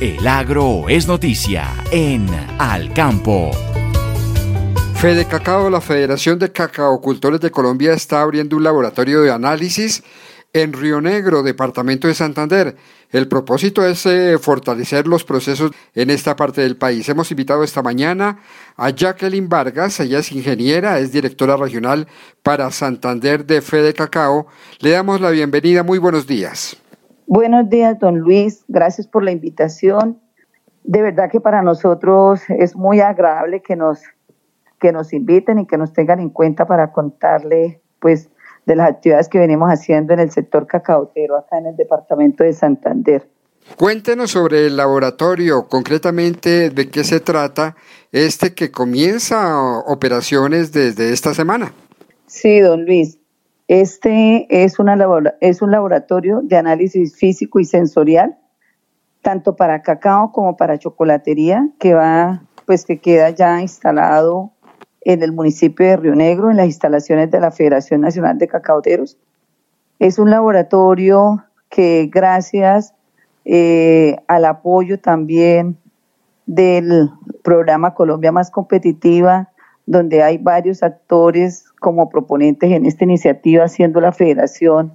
El agro es noticia en Al Campo. Fede Cacao, la Federación de Cacaocultores de Colombia, está abriendo un laboratorio de análisis en Río Negro, departamento de Santander. El propósito es eh, fortalecer los procesos en esta parte del país. Hemos invitado esta mañana a Jacqueline Vargas, ella es ingeniera, es directora regional para Santander de Fede Cacao. Le damos la bienvenida, muy buenos días. Buenos días, don Luis, gracias por la invitación. De verdad que para nosotros es muy agradable que nos, que nos inviten y que nos tengan en cuenta para contarle pues de las actividades que venimos haciendo en el sector cacautero acá en el departamento de Santander. Cuéntenos sobre el laboratorio, concretamente de qué se trata este que comienza operaciones desde esta semana. Sí, don Luis. Este es, una es un laboratorio de análisis físico y sensorial, tanto para cacao como para chocolatería, que va, pues que queda ya instalado en el municipio de Río Negro, en las instalaciones de la Federación Nacional de Cacaoteros. Es un laboratorio que gracias eh, al apoyo también del programa Colombia Más Competitiva, donde hay varios actores como proponentes en esta iniciativa, siendo la federación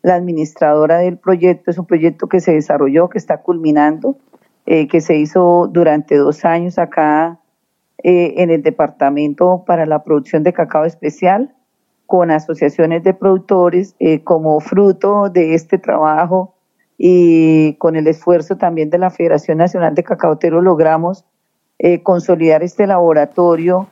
la administradora del proyecto. Es un proyecto que se desarrolló, que está culminando, eh, que se hizo durante dos años acá eh, en el Departamento para la Producción de Cacao Especial con asociaciones de productores eh, como fruto de este trabajo y con el esfuerzo también de la Federación Nacional de Cacaoteros logramos eh, consolidar este laboratorio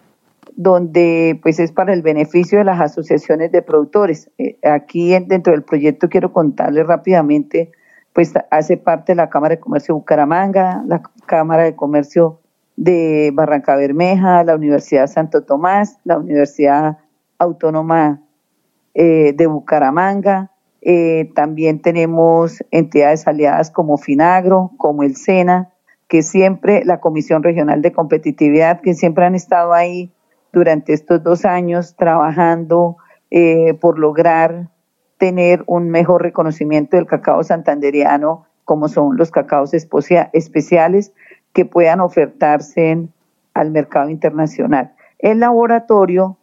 donde pues es para el beneficio de las asociaciones de productores. aquí dentro del proyecto quiero contarles rápidamente, pues hace parte la Cámara de Comercio de Bucaramanga, la Cámara de Comercio de Barranca Bermeja, la Universidad Santo Tomás, la Universidad Autónoma eh, de Bucaramanga. Eh, también tenemos entidades aliadas como Finagro, como el SENA, que siempre, la Comisión Regional de Competitividad, que siempre han estado ahí durante estos dos años trabajando eh, por lograr tener un mejor reconocimiento del cacao santanderiano, como son los cacaos especiales, que puedan ofertarse al mercado internacional. El laboratorio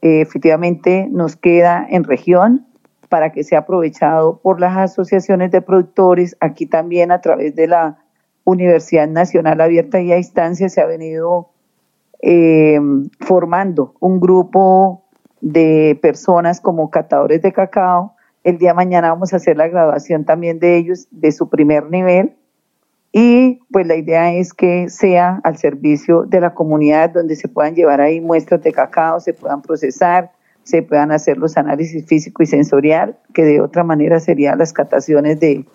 eh, efectivamente nos queda en región para que sea aprovechado por las asociaciones de productores. Aquí también a través de la Universidad Nacional Abierta y a Distancia se ha venido eh, formando un grupo de personas como catadores de cacao. El día de mañana vamos a hacer la graduación también de ellos de su primer nivel y pues la idea es que sea al servicio de la comunidad donde se puedan llevar ahí muestras de cacao, se puedan procesar, se puedan hacer los análisis físico y sensorial, que de otra manera serían las cataciones de,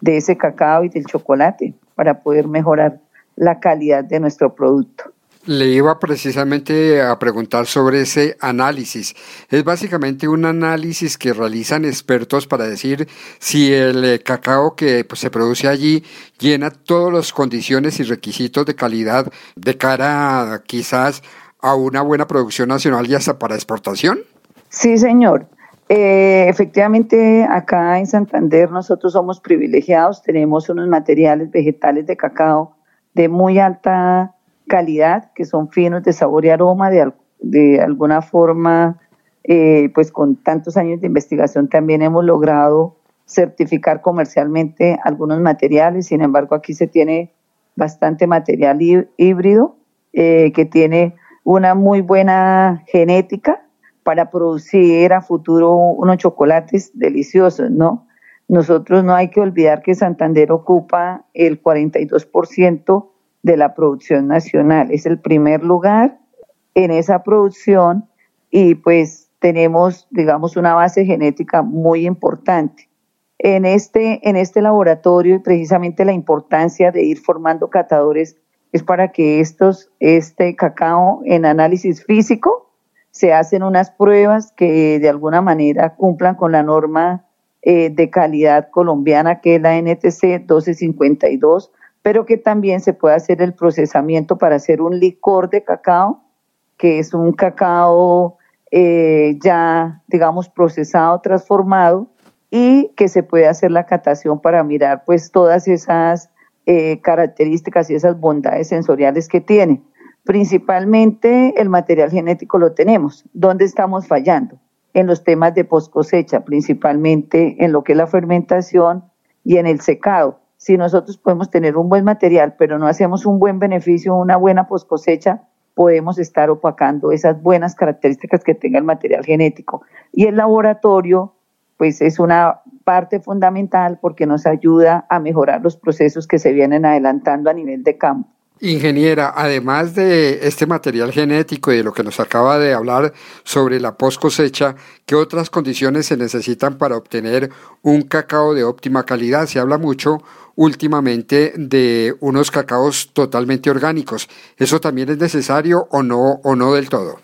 de ese cacao y del chocolate para poder mejorar la calidad de nuestro producto. Le iba precisamente a preguntar sobre ese análisis. Es básicamente un análisis que realizan expertos para decir si el eh, cacao que pues, se produce allí llena todas las condiciones y requisitos de calidad de cara quizás a una buena producción nacional y hasta para exportación. Sí, señor. Eh, efectivamente, acá en Santander nosotros somos privilegiados, tenemos unos materiales vegetales de cacao de muy alta calidad, que son finos de sabor y aroma, de, de alguna forma, eh, pues con tantos años de investigación también hemos logrado certificar comercialmente algunos materiales, sin embargo aquí se tiene bastante material híbrido eh, que tiene una muy buena genética para producir a futuro unos chocolates deliciosos, ¿no? Nosotros no hay que olvidar que Santander ocupa el 42% de la producción nacional, es el primer lugar en esa producción y pues tenemos, digamos, una base genética muy importante. En este, en este laboratorio y precisamente la importancia de ir formando catadores es para que estos, este cacao en análisis físico se hacen unas pruebas que de alguna manera cumplan con la norma eh, de calidad colombiana que es la NTC 1252, pero que también se puede hacer el procesamiento para hacer un licor de cacao, que es un cacao eh, ya, digamos, procesado, transformado, y que se puede hacer la catación para mirar pues todas esas eh, características y esas bondades sensoriales que tiene. Principalmente el material genético lo tenemos. ¿Dónde estamos fallando? En los temas de post cosecha, principalmente en lo que es la fermentación y en el secado. Si nosotros podemos tener un buen material, pero no hacemos un buen beneficio, una buena post cosecha, podemos estar opacando esas buenas características que tenga el material genético. Y el laboratorio, pues es una parte fundamental porque nos ayuda a mejorar los procesos que se vienen adelantando a nivel de campo. Ingeniera, además de este material genético y de lo que nos acaba de hablar sobre la post cosecha, ¿qué otras condiciones se necesitan para obtener un cacao de óptima calidad? Se habla mucho últimamente de unos cacaos totalmente orgánicos. ¿Eso también es necesario o no, o no del todo?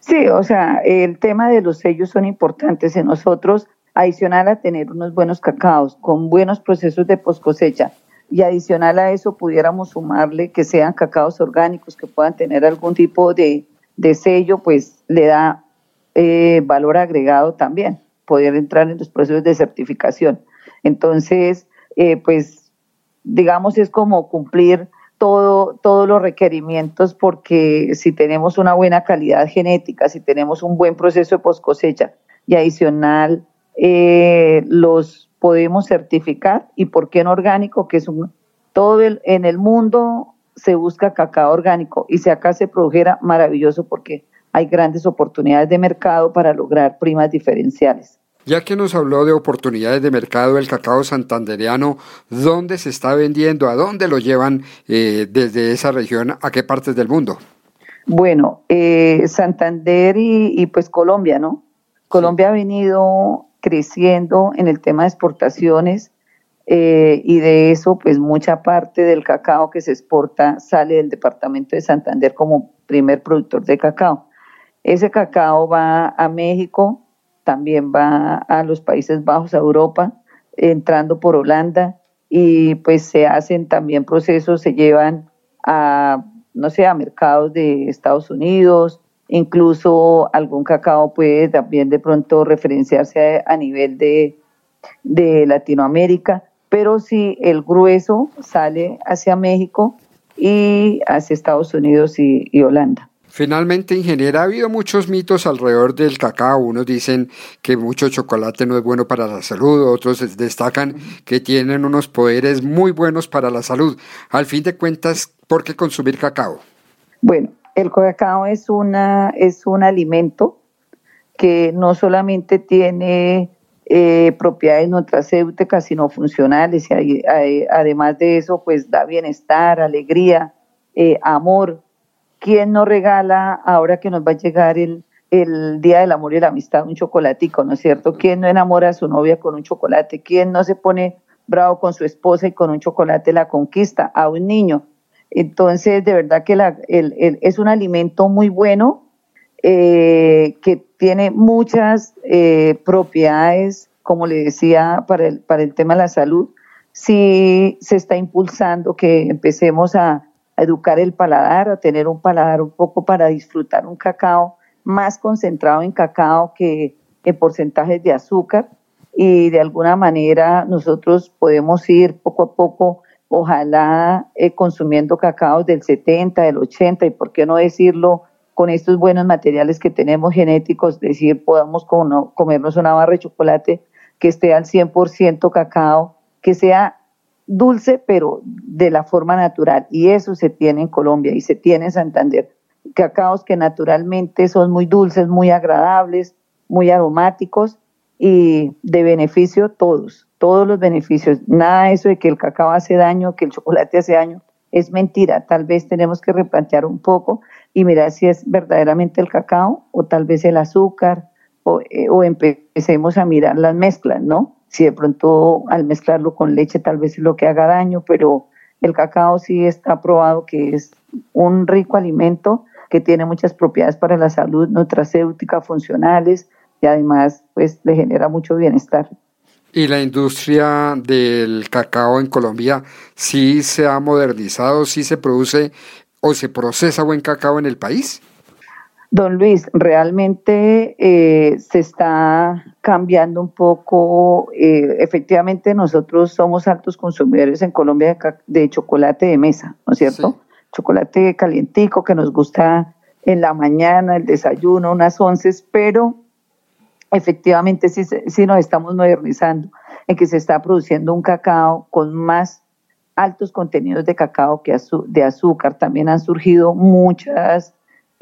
Sí, o sea, el tema de los sellos son importantes en nosotros adicional a tener unos buenos cacaos con buenos procesos de post cosecha y adicional a eso pudiéramos sumarle que sean cacaos orgánicos que puedan tener algún tipo de, sello, pues le da eh, valor agregado también, poder entrar en los procesos de certificación. Entonces, eh, pues digamos es como cumplir todo, todos los requerimientos porque si tenemos una buena calidad genética, si tenemos un buen proceso de post cosecha y adicional eh, los podemos certificar y por qué no orgánico, que es un, todo el, en el mundo se busca cacao orgánico y si acá se produjera, maravilloso porque hay grandes oportunidades de mercado para lograr primas diferenciales. Ya que nos habló de oportunidades de mercado del cacao santandereano, ¿dónde se está vendiendo? ¿A dónde lo llevan eh, desde esa región? ¿A qué partes del mundo? Bueno, eh, Santander y, y, pues Colombia, ¿no? Colombia ha venido creciendo en el tema de exportaciones eh, y de eso pues mucha parte del cacao que se exporta sale del departamento de Santander como primer productor de cacao. Ese cacao va a México, también va a los Países Bajos, a Europa, entrando por Holanda y pues se hacen también procesos, se llevan a, no sé, a mercados de Estados Unidos, Incluso algún cacao puede también de pronto referenciarse a, nivel de, Latinoamérica, pero sí el grueso sale hacia México y hacia Estados Unidos y Holanda. Finalmente, ingeniera, ha habido muchos mitos alrededor del cacao. Unos dicen que mucho chocolate no es bueno para la salud, otros destacan que tienen unos poderes muy buenos para la salud. Al fin de cuentas, ¿por qué consumir cacao? Bueno, el cacao es, una, es un alimento que no solamente tiene eh, propiedades nutracéuticas, sino funcionales. Y además de eso, pues da bienestar, alegría, eh, amor. ¿Quién no regala ahora que nos va a llegar el, el Día del Amor y la Amistad un chocolatico, ¿no es cierto? ¿Quién no enamora a su novia con un chocolate? ¿Quién no se pone bravo con su esposa y con un chocolate la conquista? A un niño. Entonces, de verdad que es un alimento muy bueno, eh, que tiene muchas eh, propiedades, como le decía, para el, para el tema de la salud. Sí se está impulsando que empecemos a, educar el paladar, a tener un paladar un poco para disfrutar un cacao más concentrado en cacao que en porcentajes de azúcar. Y de alguna manera nosotros podemos ir poco a poco ojalá eh, consumiendo cacao del 70, del 80 y por qué no decirlo con estos buenos materiales que tenemos genéticos, decir, podamos comernos una barra de chocolate que esté al 100% cacao, que sea dulce, pero de la forma natural. Y eso se tiene en Colombia y se tiene en Santander. Cacaos que naturalmente son muy dulces, muy agradables, muy aromáticos y de beneficio todos, todos los beneficios. Nada de eso de que el cacao hace daño, que el chocolate hace daño, es mentira. Tal vez tenemos que replantear un poco y mirar si es verdaderamente el cacao o tal vez el azúcar o, eh, o empecemos a mirar las mezclas, ¿no? Si de pronto al mezclarlo con leche tal vez es lo que haga daño, pero el cacao sí está probado que es un rico alimento que tiene muchas propiedades para la salud nutracéutica, funcionales y además pues le genera mucho bienestar. ¿Y la industria del cacao en Colombia sí se ha modernizado, sí se produce o se procesa buen cacao en el país? Don Luis, realmente eh, se está cambiando un poco. Eh, efectivamente, nosotros somos altos consumidores en Colombia de, chocolate de mesa, ¿no es cierto? Chocolate calientico que nos gusta en la mañana, el desayuno, unas once, pero efectivamente sí, sí nos estamos modernizando en que se está produciendo un cacao con más altos contenidos de cacao que de azúcar. También han surgido muchas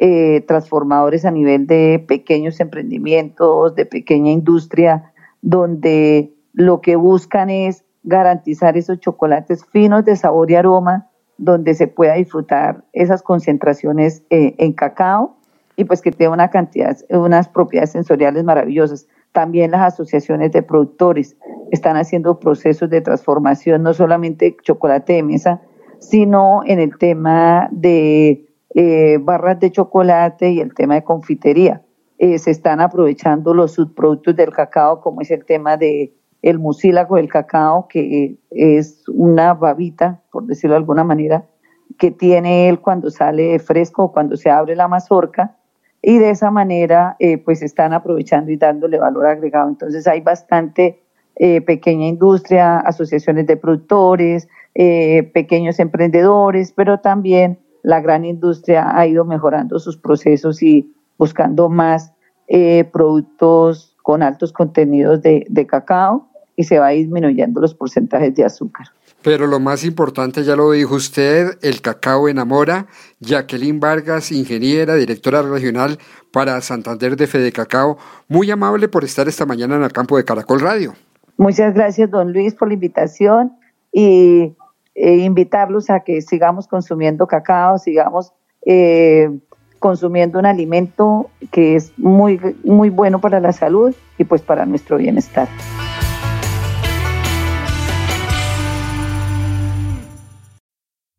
eh, transformadores a nivel de pequeños emprendimientos, de pequeña industria, donde lo que buscan es garantizar esos chocolates finos de sabor y aroma, donde se pueda disfrutar esas concentraciones eh, en cacao y pues que tenga una cantidad, unas propiedades sensoriales maravillosas. También las asociaciones de productores están haciendo procesos de transformación, no solamente chocolate de mesa, sino en el tema de eh, barras de chocolate y el tema de confitería. Eh, se están aprovechando los subproductos del cacao, como es el tema de el mucílago del cacao, que es una babita, por decirlo de alguna manera, que tiene él cuando sale fresco cuando se abre la mazorca, y de esa manera eh, pues están aprovechando y dándole valor agregado. Entonces hay bastante eh, pequeña industria, asociaciones de productores, pequeños emprendedores, pero también la gran industria ha ido mejorando sus procesos y buscando más productos con altos contenidos de cacao y se va disminuyendo los porcentajes de azúcar. Pero lo más importante, ya lo dijo usted, el cacao enamora. Jacqueline Vargas, ingeniera, directora regional para Santander de Fede Cacao, muy amable por estar esta mañana en el campo de Caracol Radio. Muchas gracias, don Luis, por la invitación y e invitarlos a que sigamos consumiendo cacao, sigamos eh, consumiendo un alimento que es muy, muy bueno para la salud y pues para nuestro bienestar.